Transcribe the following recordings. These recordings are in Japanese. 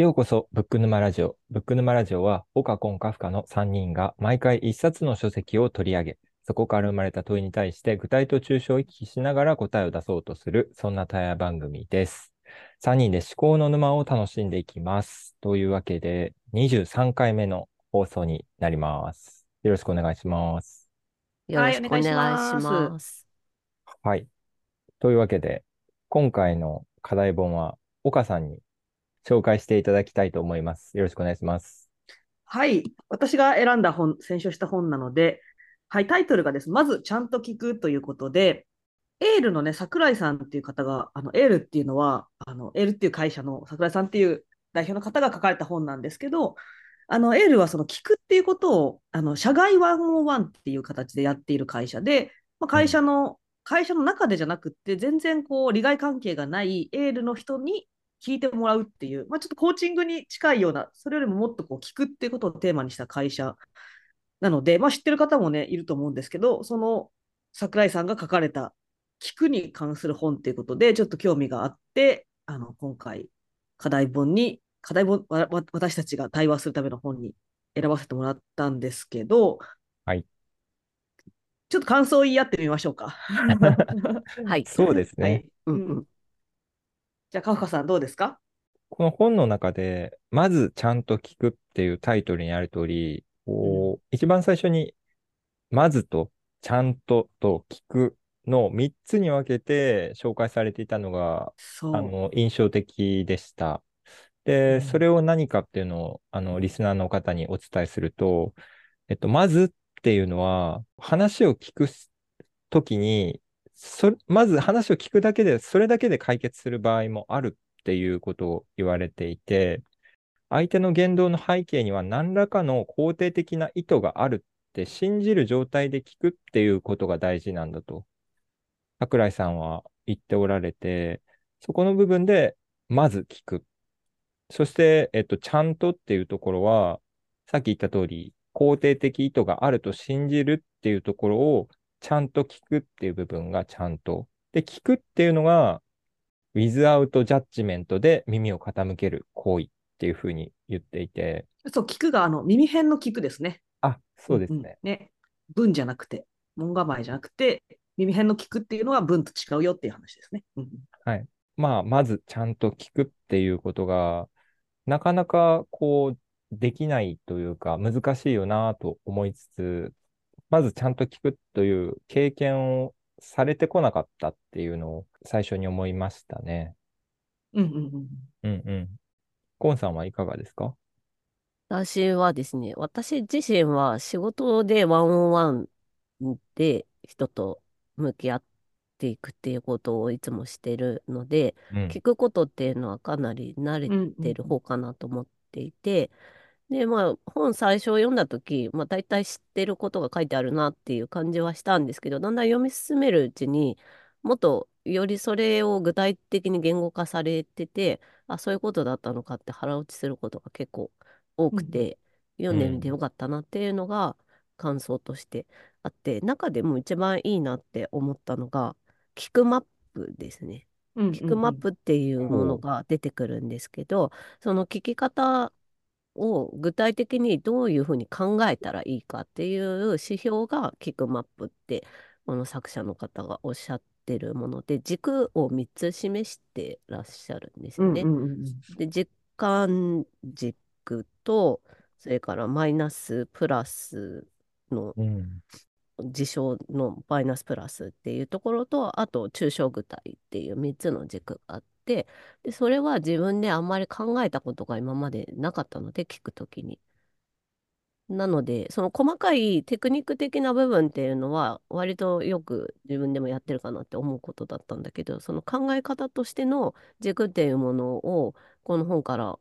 ようこそ、ブック沼ラジオ。ブック沼ラジオは、岡コンカフカの3人が毎回一冊の書籍を取り上げ、そこから生まれた問いに対して具体と抽象を行き来しながら答えを出そうとする、そんな対話番組です。3人で思考の沼を楽しんでいきます。というわけで、23回目の放送になります。よろしくお願いします。よろしくお願いし。ますはい。というわけで、今回の課題本は、岡さんに紹介していただきたいと思います。よろしくお願いします。はい。私が選んだ本、選書した本なので、はい、タイトルがです。まず、ちゃんと聞くということで、エールのね、桜井さんっていう方が、あの、エールっていうのは、あの、エールっていう会社の桜井さんっていう代表の方が書かれた本なんですけど、あの、エールはその聞くっていうことを、あの、社外101っていう形でやっている会社で、まあ、会社の、会社の中でじゃなくって、全然こう、利害関係がないエールの人に聞いてもらうっていう、まあ、ちょっとコーチングに近いような、それよりももっとこう聞くっていうことをテーマにした会社なので、まあ、知ってる方もね、いると思うんですけど、その桜井さんが書かれた聞くに関する本っていうことで、ちょっと興味があって、あの今回、課題本に、課題本、私たちが対話するための本に選ばせてもらったんですけど、はい。ちょっと感想を言い合ってみましょうか。はい。そうですね。はい。うんうんうんじゃあ、カフカさんどうですか？この本の中で、まずちゃんと聞くっていうタイトルにある通り、こう一番最初に、まずと、ちゃんとと聞くの3つに分けて紹介されていたのが。あの、印象的でした。うで、んそれを何かっていうのを、あの、リスナーの方にお伝えすると、えっと、まずっていうのは、話を聞くときに、そ、まず話を聞くだけで、それだけで解決する場合もあるっていうことを言われていて、相手の言動の背景には何らかの肯定的な意図があるって信じる状態で聞くっていうことが大事なんだと、桜井さんは言っておられて、そこの部分で、まず聞く。そして、えっと、ちゃんとっていうところは、さっき言った通り、肯定的意図があると信じるっていうところを、ちゃんと聞くっていう部分がちゃんと。で、聞くっていうのが、without judgment で耳を傾ける行為っていうふうに言っていて、そう、聞くが、あの、耳辺の聞くですね。あ、そうですんんね。ね。文じゃなくて、門構えじゃなくて、耳辺の聞くっていうのは文と違うよっていう話ですね。はい。まあ、まずちゃんと聞くっていうことが、なかなかこう、できないというか、難しいよなと思いつつ、まずちゃんと聞くという経験をされてこなかったっていうのを最初に思いましたね。うんうんうんうんうん。コンさんはいかがですか？私はですね、私自身は仕事でワンオンワンで人と向き合っていくっていうことをいつもしてるので、うん。聞くことっていうのはかなり慣れうんうんてる方かなと思っていて、で、まあ、本最初読んだ時、まあ、大体知ってることが書いてあるなっていう感じはしたんですけど、だんだん読み進めるうちにもっとよりそれを具体的に言語化されてて、あ、そういうことだったのかって腹落ちすることが結構多くて、読んでみてよかったなっていうのが感想としてあって、中でも一番いいなって思ったのが、聞くマップですね。うんうん聞くマップっていうものが出てくるんですけど、その聞き方を具体的にどういうふうに考えたらいいかっていう指標が聞くマップってこの作者の方がおっしゃってるもので軸を3つ示してらっしゃるんですよね。うんうんうんうんで時間軸とそれからマイナスプラスのうん。事象のマイナスプラスっていうところとあと抽象具体っていう3つの軸があってでそれは自分であんまり考えたことが今までなかったので聞くときに。なのでその細かいテクニック的な部分っていうのは割とよく自分でもやってるかなって思うことだったんだけどその考え方としての軸っていうものをこの本から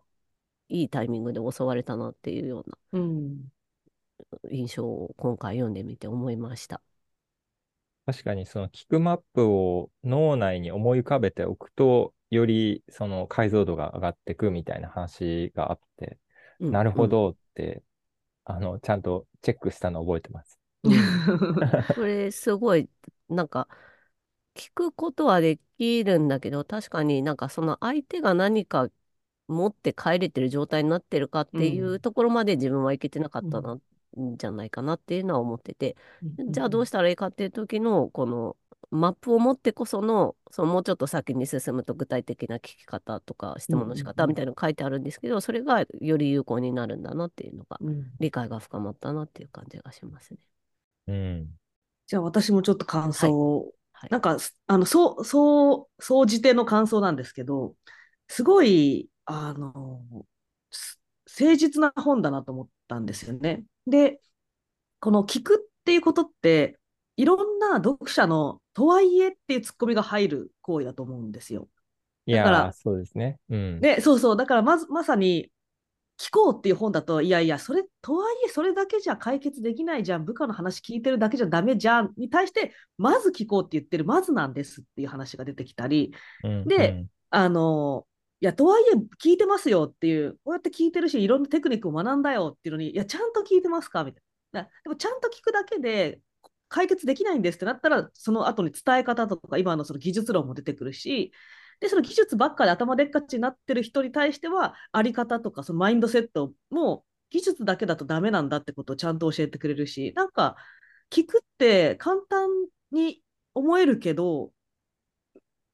いいタイミングで教われたなっていうようなうん印象を今回読んでみて思いました。確かにその聞くマップを脳内に思い浮かべておくと、よりその解像度が上がっていくみたいな話があって、うんなるほどって、あの、ちゃんとチェックしたの覚えてます。これすごいなんか聞くことはできるんだけど確かになんかその相手が何か持って帰れてる状態になってるかっていううん。ところまで自分はいけてなかったうん。な、んじゃないかなっていうのは思ってて、うん。じゃあどうしたらいいかっていう時のこのマップを持ってこそのそのもうちょっと先に進むと具体的な聞き方とか質問の仕方みたいなの書いてあるんですけど、それがより有効になるんだなっていうのがうん理解が深まったなっていう感じがしますね。うん。じゃあ私もちょっと感想を、はいなんか、すあの、そう、そう、総じての感想なんですけど、すごい、あの、す誠実な本だなと思ったんですよね。で、この聞くっていうことって、いろんな読者のとはいえっていうツッコミが入る行為だと思うんですよ。いやだからー、そうですね。うん。で、そうそう、だからまず、まさに、聞こうっていう本だと、いやいや、それ、とはいえ、それだけじゃ解決できないじゃん、部下の話聞いてるだけじゃダメじゃん、に対して、まず聞こうって言ってる、まずなんですっていう話が出てきたり、うんであの、いや、とはいえ、聞いてますよっていう、こうやって聞いてるし、いろんなテクニックを学んだよっていうのに、いや、ちゃんと聞いてますか？みたいな。だでも、ちゃんと聞くだけで、解決できないんですってなったら、その後に伝え方とか、今のその技術論も出てくるし、で、その技術ばっかで頭でっかちになってる人に対しては、あり方とか、そのマインドセットも、技術だけだとダメなんだってことをちゃんと教えてくれるし、なんか、聞くって簡単に思えるけど、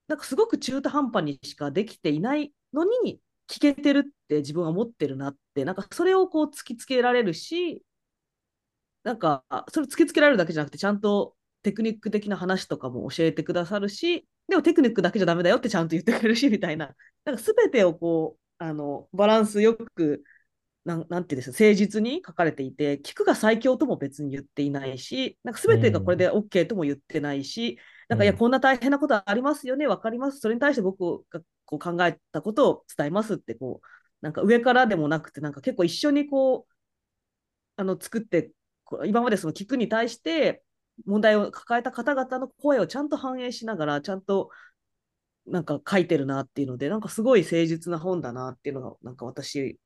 なんかすごく中途半端にしかできていないのに、聞けてるって自分は思ってるなって、なんかそれをこう突きつけられるし、なんかそれ突きつけられるだけじゃなくて、ちゃんとテクニック的な話とかも教えてくださるし、でもテクニックだけじゃダメだよってちゃんと言ってくれるし、みたいな、なんか全てをこう、あの、バランスよく、なんなんていうんですか、誠実に書かれていて、聞くが最強とも別に言っていないし、なんか全てがこれで OK とも言ってないし、なんかいや、うんこんな大変なことありますよね、わかります。それに対して僕がこう考えたことを伝えますって、こう、なんか上からでもなくて、なんか結構一緒にこう、あの、作って、今までその聞くに対して問題を抱えた方々の声をちゃんと反映しながら、ちゃんとなんか書いてるなっていうので、なんかすごい誠実な本だなっていうのが、なんか私、い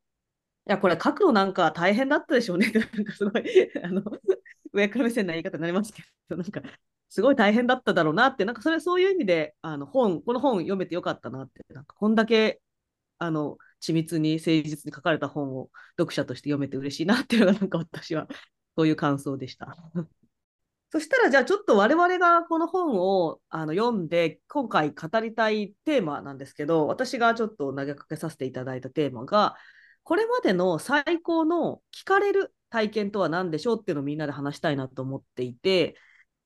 や、これ書くのなんか大変だったでしょうね。って、なんかすごい、あの、上から目線な言い方になりますけど、なんか、すごい大変だっただろうなって、なんかそれそういう意味で、あの本、この本読めてよかったなって、なんかこんだけ、あの、緻密に誠実に書かれた本を読者として読めて嬉しいなっていうのが、なんか私は、そういう感想でした。そしたら、じゃあちょっと我々がこの本をあの読んで、今回語りたいテーマなんですけど、私がちょっと投げかけさせていただいたテーマが、これまでの最高の聞かれる体験とは何でしょうっていうのをみんなで話したいなと思っていて、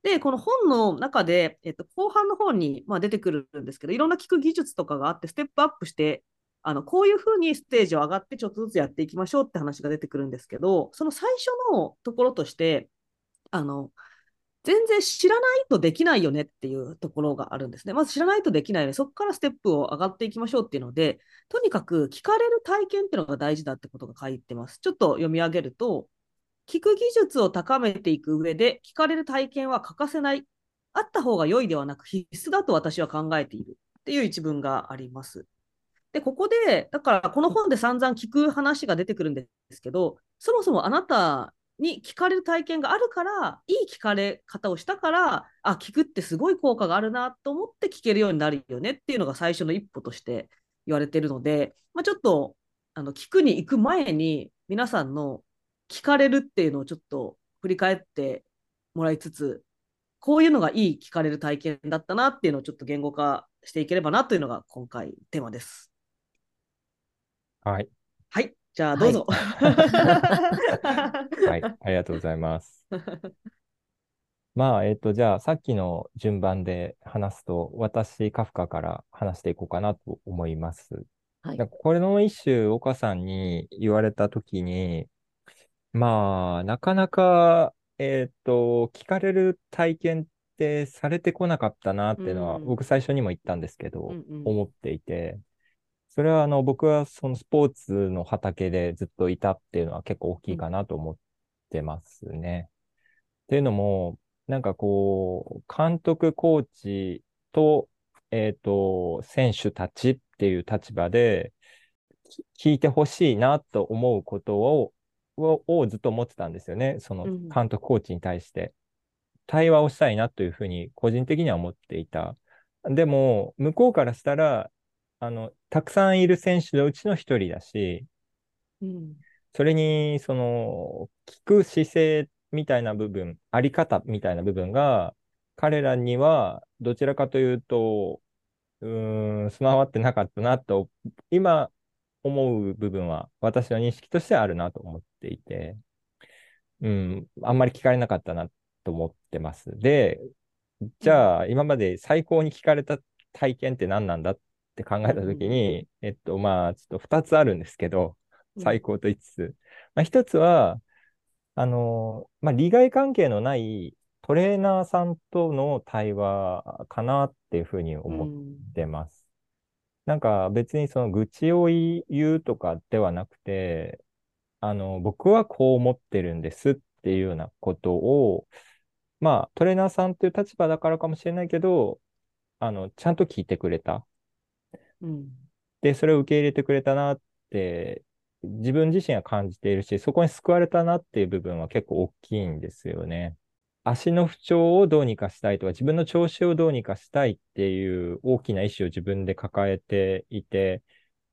で、この本の中で、えっと、後半の方に、まあ、出てくるんですけど、いろんな聞く技術とかがあって、ステップアップして、あのこういうふうにステージを上がってちょっとずつやっていきましょうって話が出てくるんですけど、その最初のところとして、あの、全然知らないとできないよねっていうところがあるんですね。まず知らないとできないよね。そこからステップを上がっていきましょうっていうので、とにかく聞かれる体験っていうのが大事だってことが書いてます。ちょっと読み上げると、聞く技術を高めていく上で、聞かれる体験は欠かせない。あった方が良いではなく必須だと私は考えているっていう一文があります。で、ここで、だからこの本で散々聞く話が出てくるんですけど、そもそもあなたに聞かれる体験があるから、いい聞かれ方をしたから、あ、聞くってすごい効果があるなと思って聞けるようになるよねっていうのが最初の一歩として言われてるので、まあ、ちょっとあの聞くに行く前に皆さんの聞かれるっていうのをちょっと振り返ってもらいつつ、こういうのがいい聞かれる体験だったなっていうのをちょっと言語化していければなというのが今回テーマです。はい。はい、じゃあどうぞ。はい。ありがとうございます。まあ、えっと、じゃあ、さっきの順番で話すと、私、カフカから話していこうかなと思います。はいこれの一種、岡さんに言われたときに、まあ、なかなか、えっと、聞かれる体験ってされてこなかったなっていうのは、うん僕最初にも言ったんですけど、うんうん思っていて、それはあの、僕はそのスポーツの畑でずっといたっていうのは結構大きいかなと思ってますね。っていうのも、なんかこう、監督、コーチと、えっと、選手たちっていう立場で、き聞いてほしいなと思うことを、ををずっと思ってたんですよね。そのうん監督、コーチに対して。対話をしたいなというふうに個人的には思っていた。でも、向こうからしたら、あの、たくさんいる選手のうちの一人だし、うん。それに、その、聞く姿勢みたいな部分、あり方みたいな部分が、彼らには、どちらかというと、うーん、備わってなかったなと、今思う部分は、私の認識としてあるなと思っていて、うん、あんまり聞かれなかったなと思ってます。で、じゃあ、今まで最高に聞かれた体験って何なんだって考えたときに、えっと、まあ、ちょっと2つあるんですけど、最高と言いつつ、まあ、一つは、あの、まあ、利害関係のないトレーナーさんとの対話かなっていうふうに思ってます。なんか別にその愚痴を言うとかではなくて、あの、僕はこう思ってるんですっていうようなことを、まあ、トレーナーさんっていう立場だからかもしれないけど、あの、ちゃんと聞いてくれた。うん。で、それを受け入れてくれたなって、自分自身は感じているし、そこに救われたなっていう部分は結構大きいんですよね。足の不調をどうにかしたいとか、自分の調子をどうにかしたいっていう大きな意思を自分で抱えていて、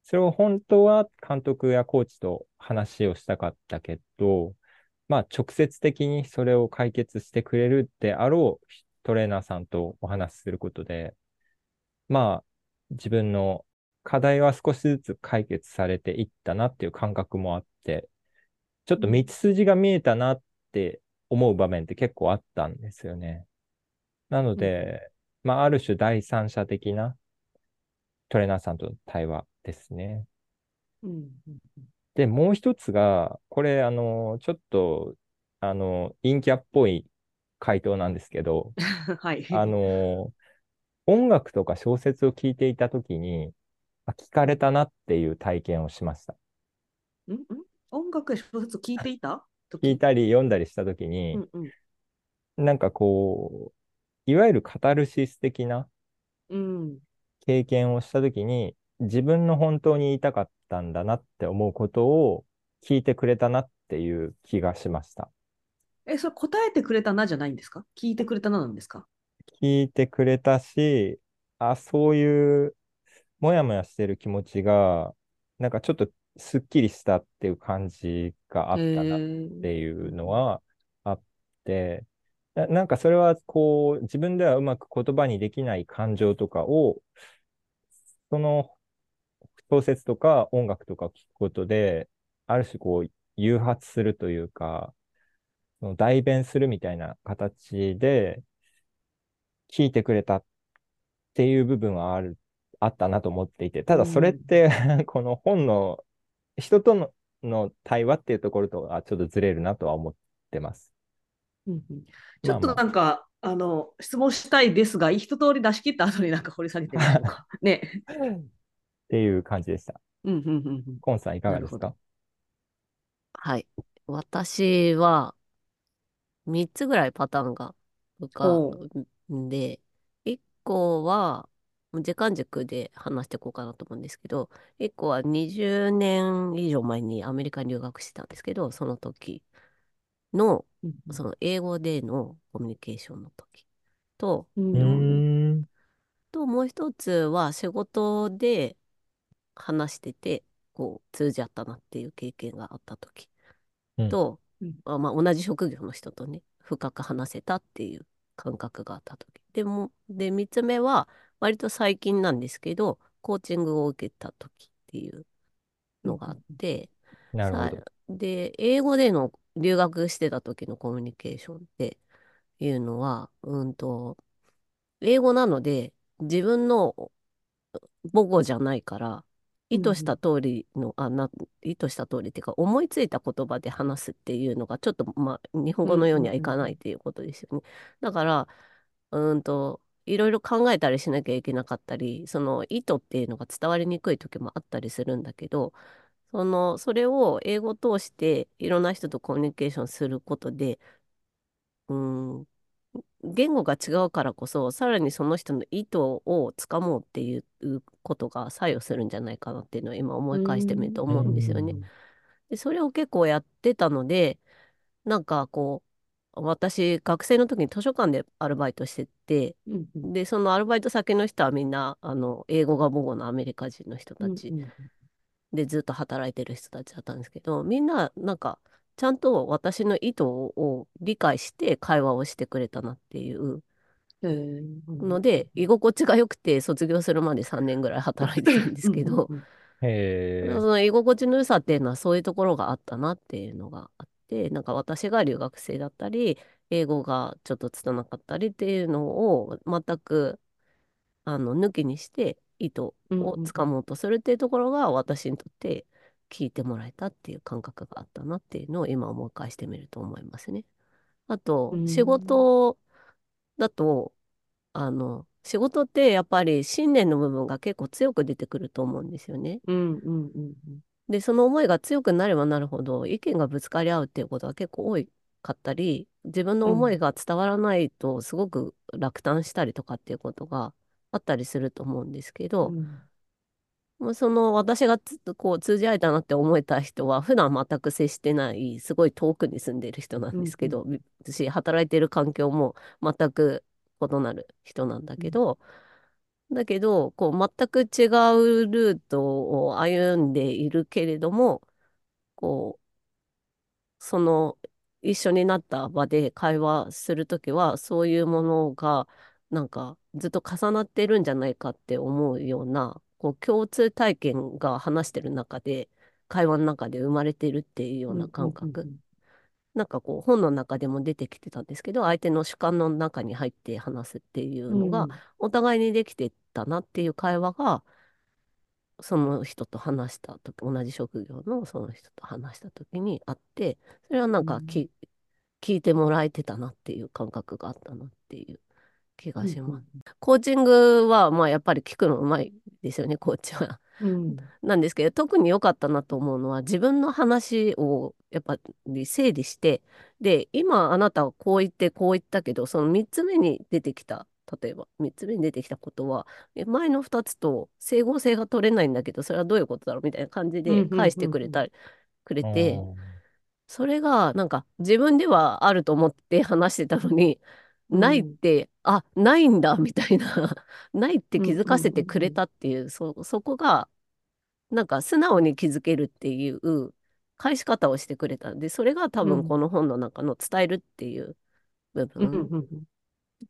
それを本当は監督やコーチと話をしたかったけど、まあ直接的にそれを解決してくれるであろうトレーナーさんとお話しすることで、まあ自分の課題は少しずつ解決されていったなっていう感覚もあって、ちょっと道筋が見えたなって思う場面って結構あったんですよね。なので、まあ、ある種第三者的なトレーナーさんとの対話ですね。うん。で、もう一つが、これ、あの、ちょっと、あの、陰キャっぽい回答なんですけど、はい。あの、音楽とか小説を聞いていたときに、あ聞かれたなっていう体験をしました。んん。音楽や小説聞いていた？聞いたり読んだりしたときに、うんうん。なんかこう、いわゆるカタルシス的なうん。経験をしたときに、自分の本当に言いたかったんだなって思うことを聞いてくれたなっていう気がしました。え、それ答えてくれたなじゃないんですか？聞いてくれたななんですか？聞いてくれたし、あ、そういうもやもやしてる気持ちが、なんかちょっとすっきりしたっていう感じがあったなっていうのはあって、ななんかそれはこう自分ではうまく言葉にできない感情とかを、その小説とか音楽とかを聞くことで、ある種こう誘発するというか、その代弁するみたいな形で聞いてくれたっていう部分はある、あったなと思っていて、ただそれって、この本の人とのの対話っていうところとはちょっとずれるなとは思ってます。うんうんちょっとまあまあなんか、あの、質問したいですが、一通り出し切った後になんか掘り下げてみましょうか。ね。っていう感じでした。うんうんうんうん。コンさんいかがですか？はい。私は、3つぐらいパターンが浮かで、1個は、時間軸で話していこうかなと思うんですけど、1個は20年以上前にアメリカに留学してたんですけど、その時の、うんその英語でのコミュニケーションの時と。と、もう一つは仕事で話してて、こう、通じ合ったなっていう経験があった時うんと、うん。あまあ、同じ職業の人とね、深く話せたっていう感覚があった時。でも、で、三つ目は、割と最近なんですけど、コーチングを受けた時っていうのがあって、なるほど。さで、英語での留学してた時のコミュニケーションっていうのは、うんと、英語なので自分の母語じゃないから、意図した通りの、あ、な、意図した通りっていうか、思いついた言葉で話すっていうのが、ちょっと、まあ、日本語のようにはいかないっていうことですよね。だから、うーんと、いろいろ考えたりしなきゃいけなかったり、その意図っていうのが伝わりにくい時もあったりするんだけど、その、それを英語を通していろんな人とコミュニケーションすることで、うーん、言語が違うからこそ、さらにその人の意図をつかもうっていうことが作用するんじゃないかなっていうのを今思い返してみると思うんですよね。で、それを結構やってたので、なんかこう、私、学生の時に図書館でアルバイトしてて、で、そのアルバイト先の人はみんな、あの、英語が母語のアメリカ人の人たちでずっと働いてる人たちだったんですけど、みんな、なんか、ちゃんと私の意図を理解して会話をしてくれたなっていう。ので、居心地が良くて卒業するまで3年ぐらい働いてたんですけど。その居心地の良さっていうのはそういうところがあったなっていうのがあって、なんか私が留学生だったり、英語がちょっと拙かったりっていうのを全くあの抜きにして意図をつかもうとするっていうところが私にとって聞いてもらえたっていう感覚があったなっていうのを今思い返してみると思いますね。あとうん仕事だとあの仕事ってやっぱり信念の部分が結構強く出てくると思うんですよね。うんうんうんで、その思いが強くなればなるほど、意見がぶつかり合うっていうことは結構多かったり、自分の思いが伝わらないとすごく落胆したりとかっていうことがあったりすると思うんですけうど、んもうその私がつこう通じ合えたなって思えた人は普段全く接してないすごい遠くに住んでる人なんですけど、私働いてる環境も全く異なる人なんだけど、だけどこう全く違うルートを歩んでいるけれどもこうその一緒になった場で会話するときはそういうものがなんかずっと重なってるんじゃないかって思うようなこう共通体験が話してる中で会話の中で生まれてるっていうような感覚、なんかこう本の中でも出てきてたんですけど相手の主観の中に入って話すっていうのがお互いにできてたなっていう会話がその人と話した時同じ職業のその人と話した時にあってそれはなんかき、聞いてもらえてたなっていう感覚があったなっていう気がします。コーチングはまあやっぱり聞くのうまいですよねコーチは。うん。なんですけど特に良かったなと思うのは自分の話をやっぱり整理してで今あなたはこう言ってこう言ったけどその3つ目に出てきた例えば3つ目に出てきたことはえ前の2つと整合性が取れないんだけどそれはどういうことだろう？みたいな感じで返してくれたりくれてそれがなんか自分ではあると思って話してたのにうんないって、あ、ないんだ、みたいな、ないって気づかせてくれたっていう、そ、そこが、なんか素直に気づけるっていう返し方をしてくれた。んで、それが多うん。分この本の中の伝えるっていう部うん分、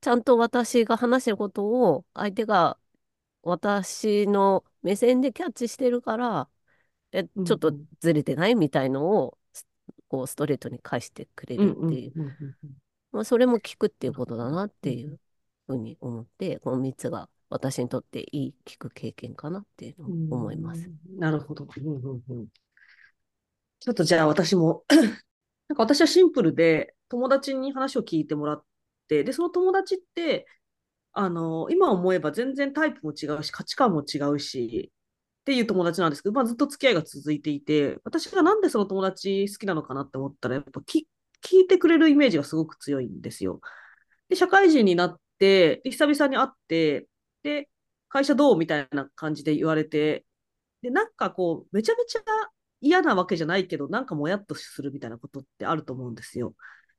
ちゃんと私が話してることを相手が私の目線でキャッチしてるから、え、うんちょっとずれてないみたいのを、すこうストレートに返してくれるっていう。まあ、それも聞くっていうことだなっていうふうに思って、この3つが私にとっていい聞く経験かなっていうのを思います。うんなるほど。うんうんうんちょっとじゃあ私も なんか私はシンプルで友達に話を聞いてもらって、で、その友達って、あの、今思えば全然タイプも違うし、価値観も違うし、っていう友達なんですけど、まあ、ずっと付き合いが続いていて、私がなんでその友達好きなのかなって思ったら、やっぱき聞いてくれるイメージがすごく強いんですよ。で、社会人になって、で久々に会って、で、会社どうみたいな感じで言われて、で、なんかこう、めちゃめちゃ嫌なわけじゃないけど、なんかもやっとするみたいなことってあると思うんですよ。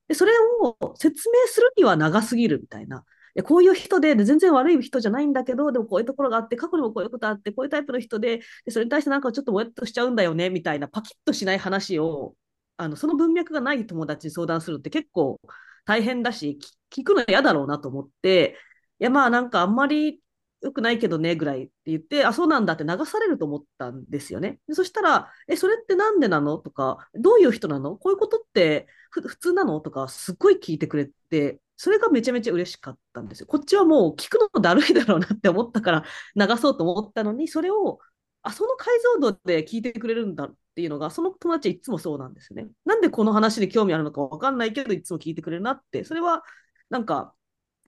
で、それを説明するには長すぎるみたいな。でこういう人でで、全然悪い人じゃないんだけど、でもこういうところがあって、過去にもこういうことあって、こういうタイプの人で、でそれに対してなんかちょっともやっとしちゃうんだよね、みたいな、パキッとしない話を、あのその文脈がない友達に相談するって結構大変だし、聞くの嫌だろうなと思って、いやまあなんかあんまり良くないけどねぐらいって言って、あ、そうなんだって流されると思ったんですよね。でそしたら、え、それってなんでなのとか、どういう人なの？こういうことって普通なの？とか、すっごい聞いてくれて、それがめちゃめちゃ嬉しかったんですよ。こっちはもう聞くのだるいだろうなって思ったから流そうと思ったのに、それを、あ、その解像度で聞いてくれるんだっていうのが、その友達はいつもそうなんですね。なんでこの話に興味あるのかわかんないけど、いつも聞いてくれるなって、それはなんか、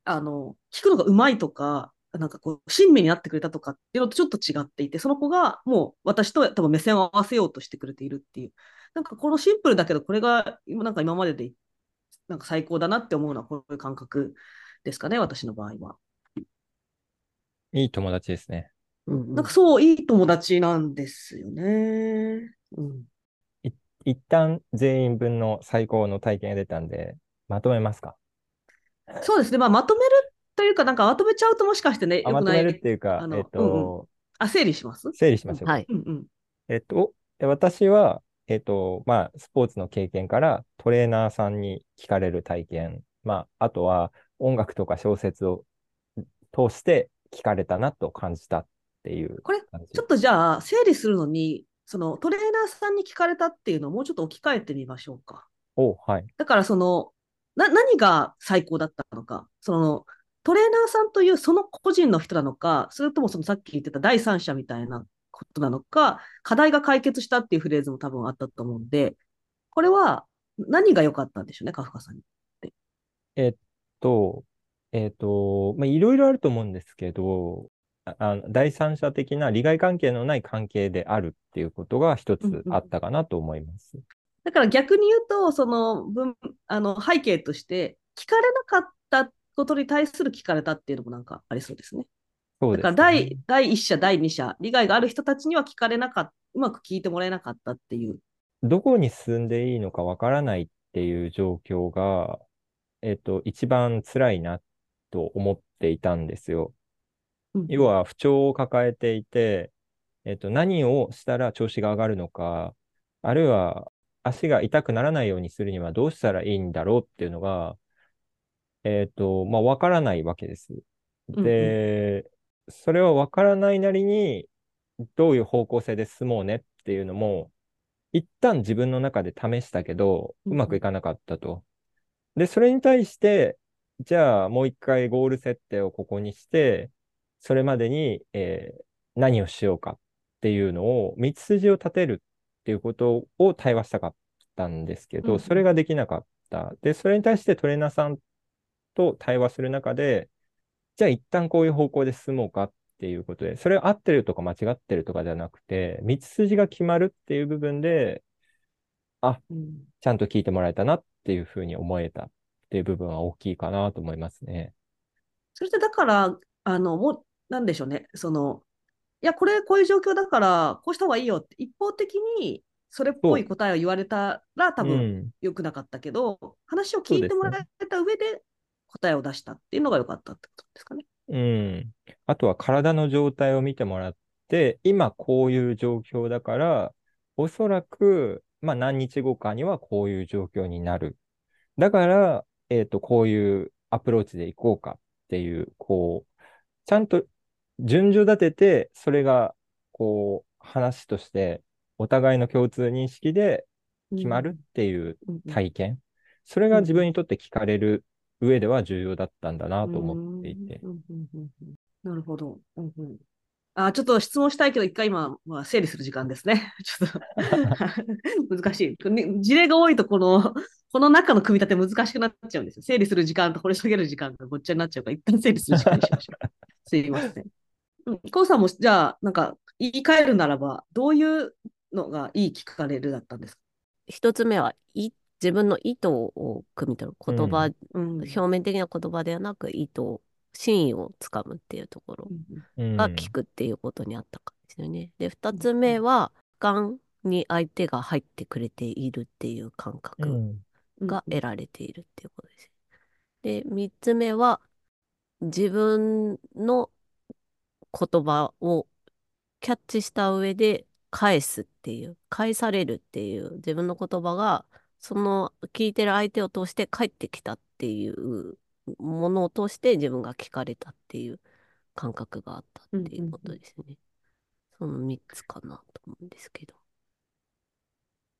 あの、聞くのがうまいとか、なんかこう、親身になってくれたとかっていうのとちょっと違っていて、その子がもう私と多分目線を合わせようとしてくれているっていう。なんかこのシンプルだけど、これが今なんか今まででなんか最高だなって思うのはこういう感覚ですかね、私の場合は。いい友達ですね。うんうんなんかそう、いい友達なんですよね。うん。一旦全員分の最高の体験が出たんで、まとめますか？そうですね。まあ、まとめるというか、なんかまとめちゃうともしかしてね、あ、よくない？まとめるっていうかえっうんうんと、あ、整理します？整理しましょうか。はい。うんうん。えっと、で私は、えっと、まあ、スポーツの経験からトレーナーさんに聞かれる体験、まあ、あとは音楽とか小説を通して聞かれたなと感じたっていうこれ。ちょっとじゃあ、整理するのに、そのトレーナーさんに聞かれたっていうのをもうちょっと置き換えてみましょうか。お、はい。だから、その、な、何が最高だったのか、その、トレーナーさんというその個人の人なのか、それともそのさっき言ってた第三者みたいなことなのか、課題が解決したっていうフレーズも多分あったと思うんで、これは何が良かったんでしょうね、カフカさんに。えっと、えっと、まあ、いろいろあると思うんですけど、ああの第三者的な利害関係のない関係であるっていうことが一つあったかなと思います。だから逆に言うと、その文、あの背景として、聞かれなかったことに対する聞かれたっていうのもなんかありそうですね。そうだからですね。第第一者、第二者、利害がある人たちには聞かれなかった、うまく聞いてもらえなかったっていう。どこに進んでいいのかわからないっていう状況が、えっと、一番辛いなと思っていたんですよ。うん要は不調を抱えていて、えっと、何をしたら調子が上がるのか、あるいは足が痛くならないようにするにはどうしたらいいんだろうっていうのが、えっと、まあ、わからないわけです。うんで、それはわからないなりに、どういう方向性で進もうねっていうのも、一旦自分の中で試したけど、うんうまくいかなかったと。で、それに対して、じゃあもう一回ゴール設定をここにして、それまでに、えー何をしようかっていうのを、道筋を立てるっていうことを対話したかったんですけど、うんうんそれができなかった。で、それに対してトレーナーさんと対話する中で、じゃあ一旦こういう方向で進もうかっていうことで、それは合ってるとか間違ってるとかじゃなくて、道筋が決まるっていう部分で、うんちゃんと聞いてもらえたなっていうふうに思えたっていう部分は大きいかなと思いますね。それってだから、あの、もう、なんでしょうね、その、いや、これ、こういう状況だから、こうした方がいいよって、一方的にそれっぽい答えを言われたら、多う分ん。良くなかったけど、話を聞いてもらえた上で答えを出したっていうのが良かったってことですかね。うん。あとは体の状態を見てもらって、今こういう状況だから、おそらく、まあ何日後かにはこういう状況になる。だから、えっと、こういうアプローチでいこうかっていう、こう、ちゃんと順序立てて、それが、こう、話として、お互いの共通認識で決まるっていううんうん体験。それが自分にとって聞かれる上では重要だったんだなと思っていて。うんうんなるほど。うんうんあ、ちょっと質問したいけど、一回今、まあ、整理する時間ですね。ちょっと 難しい。ね事例が多いと、この、この中の組み立て難しくなっちゃうんですよ。整理する時間と掘り下げる時間がごっちゃになっちゃうから、一旦整理する時間にしましょう。すいません。うん、コウさんも、じゃあ、なんか、言い換えるならば、どういうのがいい聞かれるだったんですか？一つ目はい自分の意図を汲み取る言葉、うん表面的な言葉ではなく意図真意をつかむっていうところうんが聞くっていうことにあったからですよね。で二つ目は俯瞰に相手が入ってくれているっていう感う覚んが得られているっていうことです。で三つ目は自分の言葉をキャッチした上で返すっていう返されるっていう自分の言葉がその聞いてる相手を通して返ってきたっていうものを通して自分が聞かれたっていう感覚があったっていうことですね。その3つかなと思うんですけど。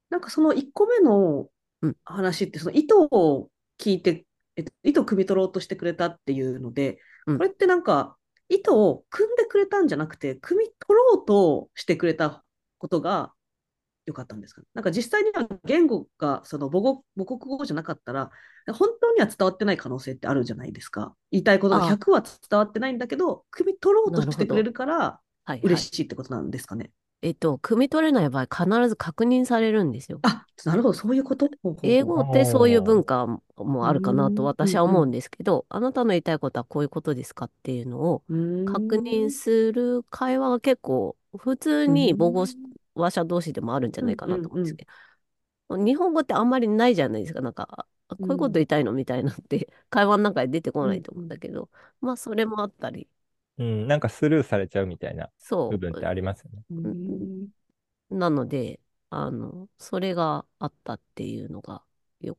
なんかその1個目のうん話って、その意図を聞いて、えっと、意図を汲み取ろうとしてくれたっていうので、うんこれってなんか意図を組んでくれたんじゃなくて、汲み取ろうとしてくれたことが良かったんですかね。なんか実際には言語がその母語母国語じゃなかったら、本当には伝わってない可能性ってあるじゃないですか。言いたいことがああ100は伝わってないんだけど、汲み取ろうとしてくれるから。嬉しいってことなんですかね。えっと、汲み取れない場合必ず確認されるんですよ。あ、なるほど、そういうこと？英語ってそういう文化もあるかなとうん私は思うんですけど、あなたの言いたいことはこういうことですかっていうのを確認する会話が結構普通に母語話者同士でもあるんじゃないかなと思うんですけど、日本語ってあんまりないじゃないですか。なんか、あこういうこと言いたいの？みたいなって、会話の中で出てこないと思うんだけど、まあ、それもあったり、うん、なんかスルーされちゃうみたいなそ部分ってありますよね。うんう。なので、あの、それがあったっていうのがよ、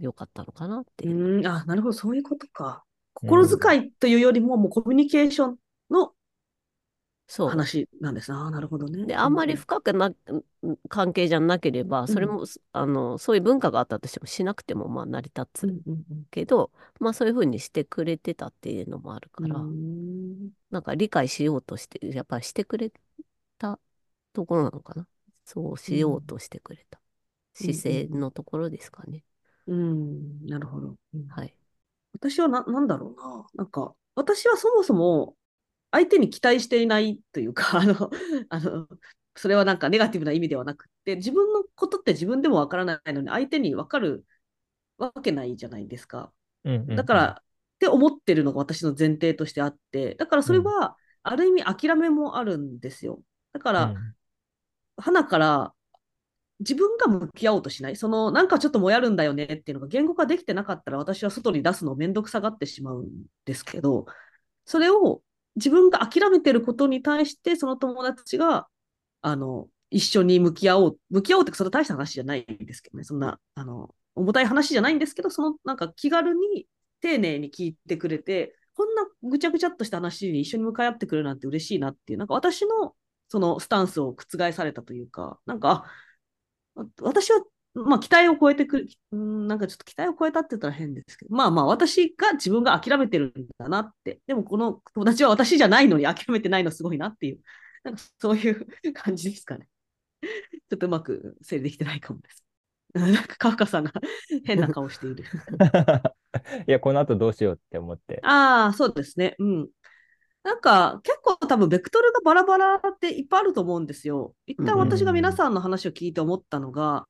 良かったのかなっていう。うん、あ、なるほど、そういうことか。心遣いというよりも、もうコミュニケーションのそう。話なんですね。ああ、なるほどね。で、あんまり深くな、関係じゃなければ、それも、あの、そういう文化があったとしてもしなくても、まあ、成り立つけど、まあ、そういうふうにしてくれてたっていうのもあるから、うんなんか理解しようとして、やっぱりしてくれたところなのかな。そうしようとしてくれたうん姿勢のところですかね。うん、なるほど。うんはい。私はな、なんだろうな。なんか、私はそもそも相手に期待していないというか、あの、あの、それはなんかネガティブな意味ではなくって、自分のことって自分でもわからないのに、相手にわかるわけないじゃないですか。うんうんうんだから、って思ってるのが私の前提としてあって、だからそれは、ある意味諦めもあるんですよ。だから、うん花から自分が向き合おうとしない、そのなんかちょっともやるんだよねっていうのが言語化できてなかったら私は外に出すのをめんどくさがってしまうんですけど、それを自分が諦めてることに対してその友達があの一緒に向き合おう、向き合おうってそれ大した話じゃないんですけどね、そんなあの重たい話じゃないんですけど、そのなんか気軽に丁寧に聞いてくれて、こんなぐちゃぐちゃっとした話に一緒に向かい合ってくれるなんて嬉しいなっていう、なんか私のそのスタンスを覆されたというか、なんか、私は、まあ、期待を超えてくる、うん、なんかちょっと期待を超えたって言ったら変ですけど、まあまあ、私が自分が諦めてるんだなって、でもこの友達は私じゃないのに諦めてないのすごいなっていう、なんかそういう感じですかね。ちょっとうまく整理できてないかもです。なんかカフカさんが変な顔している。いや、この後どうしようって思って。ああ、そうですね。うん。なんか結構多分ベクトルがバラバラっていっぱいあると思うんですよ。一旦私が皆さんの話を聞いて思ったのが、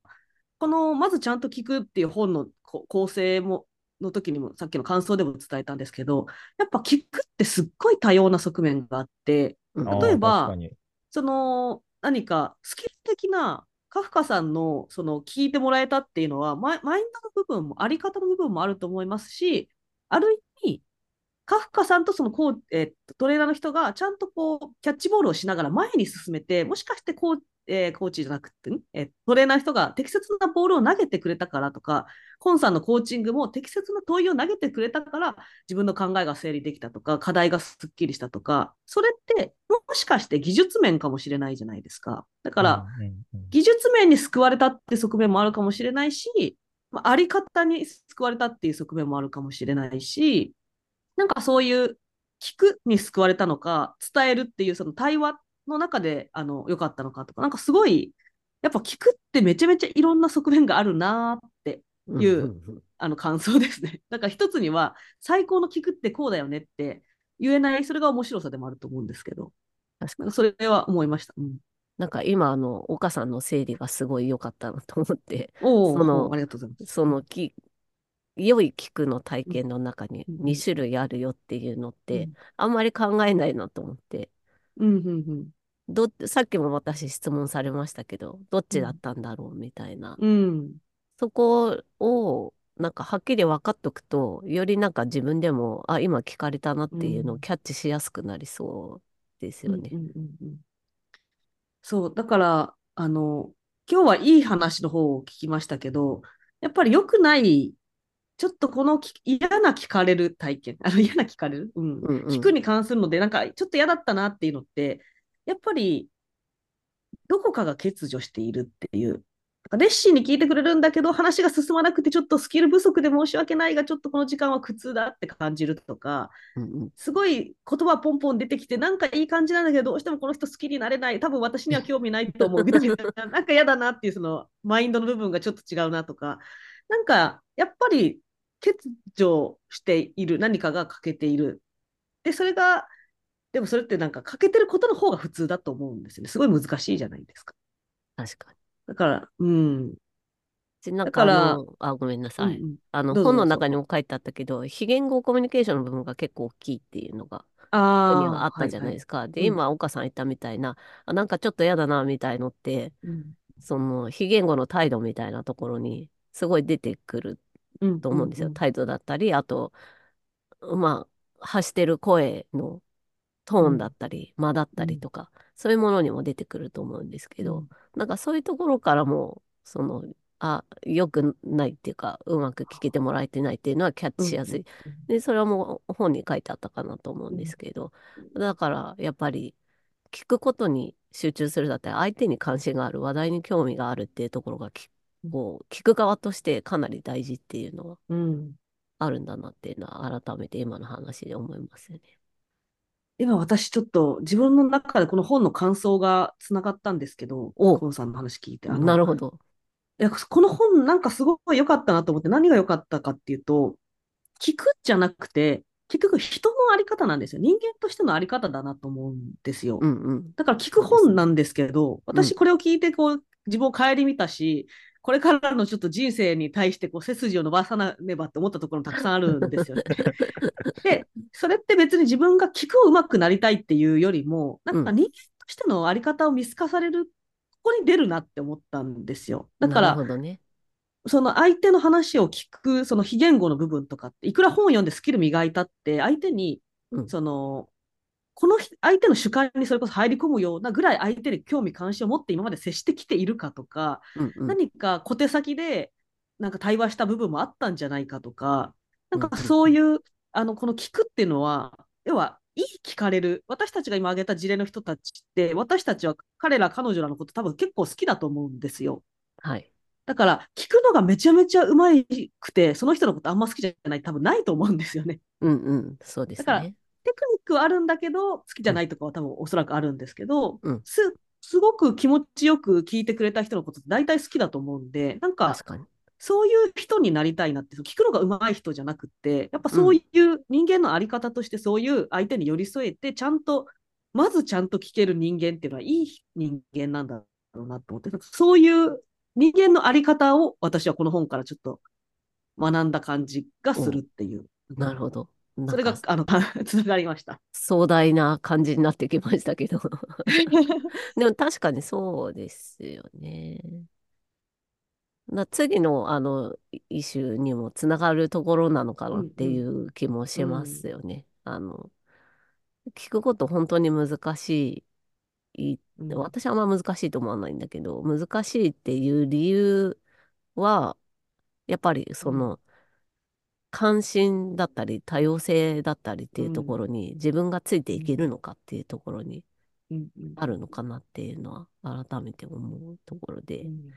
このまずちゃんと聞くっていう本のこ構成もの時にもさっきの感想でも伝えたんですけど、やっぱ聞くってすっごい多様な側面があって、例えばその何かスキル的なカフカさんのその聞いてもらえたっていうのはマインドの部分もあり方の部分もあると思いますしある意味カフカさんとそのこう、えートレーナーの人がちゃんとこうキャッチボールをしながら前に進めてもしかしてこう、えーコーチじゃなくて、んえートレーナーの人が適切なボールを投げてくれたからとかコンさんのコーチングも適切な問いを投げてくれたから自分の考えが整理できたとか課題がすっきりしたとかそれってもしかして技術面かもしれないじゃないですか。だから、技術面に救われたって側面もあるかもしれないし、まあ、あり方に救われたっていう側面もあるかもしれないし、なんかそういう聞くに救われたのか、伝えるっていうその対話の中であの良かったのかとか、なんかすごい、やっぱ聞くってめちゃめちゃいろんな側面があるなーってうんいううんうんあの感想ですね。だから一つには最高の聞くってこうだよねって言えない、それが面白さでもあると思うんですけど、確かにそれは思いました。うん、なんか今、あの、岡さんの整理がすごい良かったなと思って、そのありがとうございます。そのき、良い聞くの体験の中にうん。2種類あるよっていうのって、うん。あんまり考えないなと思って、うんうんうん。どっさっきも私質問されましたけど、どっちだったんだろうみたいな。うん。そこを、なんかはっきり分かっとくと、よりなんか自分でも、あ、今聞かれたなっていうのうん。をキャッチしやすくなりそうですよね。うんうんうんうん。そう、だから、あの、今日はいい話の方を聞きましたけど、やっぱり良くない、ちょっとこのき嫌な聞かれる体験、あの嫌な聞かれる、うん、うんうん。聞くに関するので、なんかちょっと嫌だったなっていうのって、やっぱりどこかが欠如しているっていう。熱心に聞いてくれるんだけど、話が進まなくて、ちょっとスキル不足で申し訳ないが、ちょっとこの時間は苦痛だって感じるとか、うんうん。すごい言葉ポンポン出てきて、なんかいい感じなんだけど、どうしてもこの人好きになれない、多分私には興味ないと思う。みたいな、なんか嫌だなっていうそのマインドの部分がちょっと違うなとか、なんかやっぱり欠如している、何かが欠けている。で、それが、でもそれってなんか欠けてることの方が普通だと思うんですよね。すごい難しいじゃないですか。確かに。だから、うん。だからあごめんなさい。うんうんあの、本の中にも書いてあったけど、非言語コミュニケーションの部分が結構大きいっていうのが、ああったじゃないですか。で、うん今、岡さん言ったみたいな、あ、なんかちょっと嫌だな、みたいのって、うんその、非言語の態度みたいなところに、すごい出てくるうんと思うんですよ。うん。態度だったり、あと、まあ、発してる声のトーンだったり、間だったりとか、そういうものにも出てくると思うんですけど、なんかそういうところからも、その、あ、良くないっていうか、うまく聞けてもらえてないっていうのはキャッチしやすい。で、それはもう本に書いてあったかなと思うんですけど、だからやっぱり聞くことに集中するだったり、相手に関心がある、話題に興味があるっていうところがき、こう、聞く側としてかなり大事っていうのはうんあるんだなっていうのは改めて今の話で思いますよね。今私ちょっと自分の中でこの本の感想がつながったんですけど、おコンさんの話聞いて。なるほど。いや、この本なんかすごい良かったなと思って何が良かったかっていうと、聞くじゃなくて、結局人のあり方なんですよ。人間としてのあり方だなと思うんですよ。うんうん。だから聞く本なんですけど、うん私これを聞いてこう自分を顧みたし、これからのちょっと人生に対してこう背筋を伸ばさなねばって思ったところもたくさんあるんですよね。で、それって別に自分が聞くを上手くなりたいっていうよりも、なんか人間としてのあり方を見透かされる、ここに出るなって思ったんですよ。だから、ね。その相手の話を聞く、その非言語の部分とかって、いくら本を読んでスキル磨いたって、相手に、うんその、このひ相手の主観にそれこそ入り込むようなぐらい相手に興味関心を持って今まで接してきているかとか、うんうん。何か小手先でなんか対話した部分もあったんじゃないかとか、なんかうんうんそういう、あの、この聞くっていうのは、要は、いい聞かれる、私たちが今挙げた事例の人たちって、私たちは彼ら、彼女らのこと多分結構好きだと思うんですよ。はい。だから、聞くのがめちゃめちゃうまくて、その人のことあんま好きじゃない、多分ないと思うんですよね。うんうん。そうですだからね。テクニックはあるんだけど、好きじゃないとかは多分おそらくあるんですけど、うんすすごく気持ちよく聞いてくれた人のことって大体好きだと思うんで、なんか確かに。そういう人になりたいなって、聞くのが上手い人じゃなくって、やっぱそういう人間のあり方として、そういう相手に寄り添えて、ちゃんと、まずちゃんと聞ける人間っていうのは、いい人間なんだろうなと思って、そういう人間のあり方を私はこの本からちょっと学んだ感じがするっていう。なるほど。それがあの つながりました。壮大な感じになってきましたけど。でも確かにそうですよね。な次のあのイシューにもつながるところなのかなっていう気もしますよね。あの聞くこと本当に難しい。うん私はあんま難しいと思わないんだけど、難しいっていう理由は、やっぱりその、関心だったり多様性だったりっていうところに自分がついていけるのかっていうところにあるのかなっていうのは改めて思うところで、うん。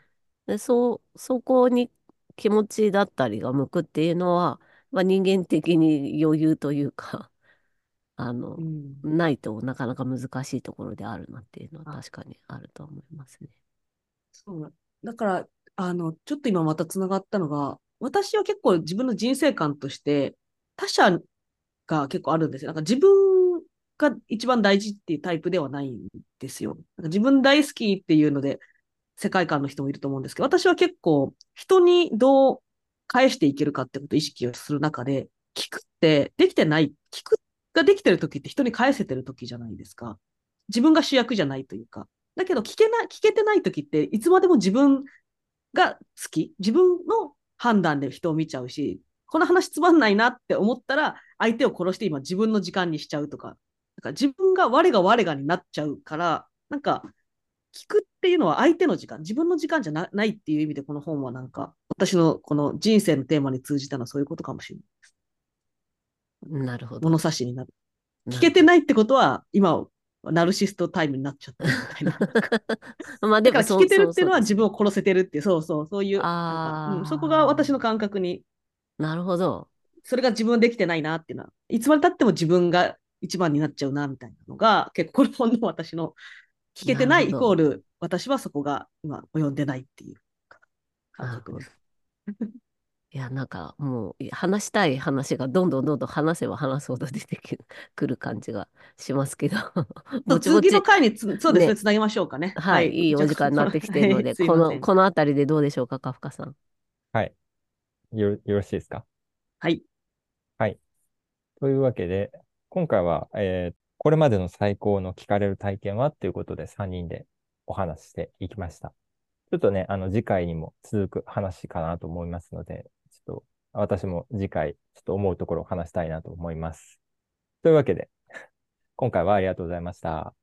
でそうそこに気持ちだったりが向くっていうのは、まあ、人間的に余裕というか あの、うん。ないとなかなか難しいところであるなっていうのはあ。確かにあると思いますね。そう。なだから、あの、ちょっと今またつながったのが、私は結構自分の人生観として、他者が結構あるんですよ。なんか自分が一番大事っていうタイプではないんですよ。なんか自分大好きっていうので、世界観の人もいると思うんですけど、私は結構人にどう返していけるかってことを意識をする中で、聞くってできてない、聞くができてる時って人に返せてる時じゃないですか。自分が主役じゃないというか。だけど聞けない、聞けてない時っていつまでも自分が好き、自分の判断で人を見ちゃうし、この話つまんないなって思ったら、相手を殺して今自分の時間にしちゃうとか、だから自分が我が我がになっちゃうから、なんか、聞くっていうのは相手の時間、自分の時間じゃなないっていう意味で、この本はなんか、私のこの人生のテーマに通じたのはそういうことかもしれないです。なるほど。物差しになる。な聞けてないってことは、今、ナルシストタイムになっちゃってるみたいな。まあでも聞けてるっていうのは自分を殺せてるってそうそう、そういう、うん、そこが私の感覚に、なるほど。それが自分できてないなっていうのは、いつまでたっても自分が一番になっちゃうなみたいなのが、結構この本の私の聞けてないイコール、私はそこが今及んでないっていう感覚です。いや、なんかもうい話したい話がどんどんどんどん話せば話すほど出てくる感じがしますけど、ぼちぼち次の回につ、そうですね、ねつなげましょうかね。はい、いいお時間になってきているので、この、このあたりでどうでしょうか、カフカさん。はい。よ、よろしいですか？はい。というわけで、今回は、えーこれまでの最高の聞かれる体験はということで3人でお話ししていきました。ちょっとね、あの次回にも続く話かなと思いますので、私も次回、ちょっと思うところを話したいなと思います。というわけで、今回はありがとうございました。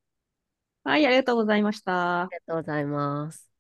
はい、ありがとうございましたあ。りがとうございます。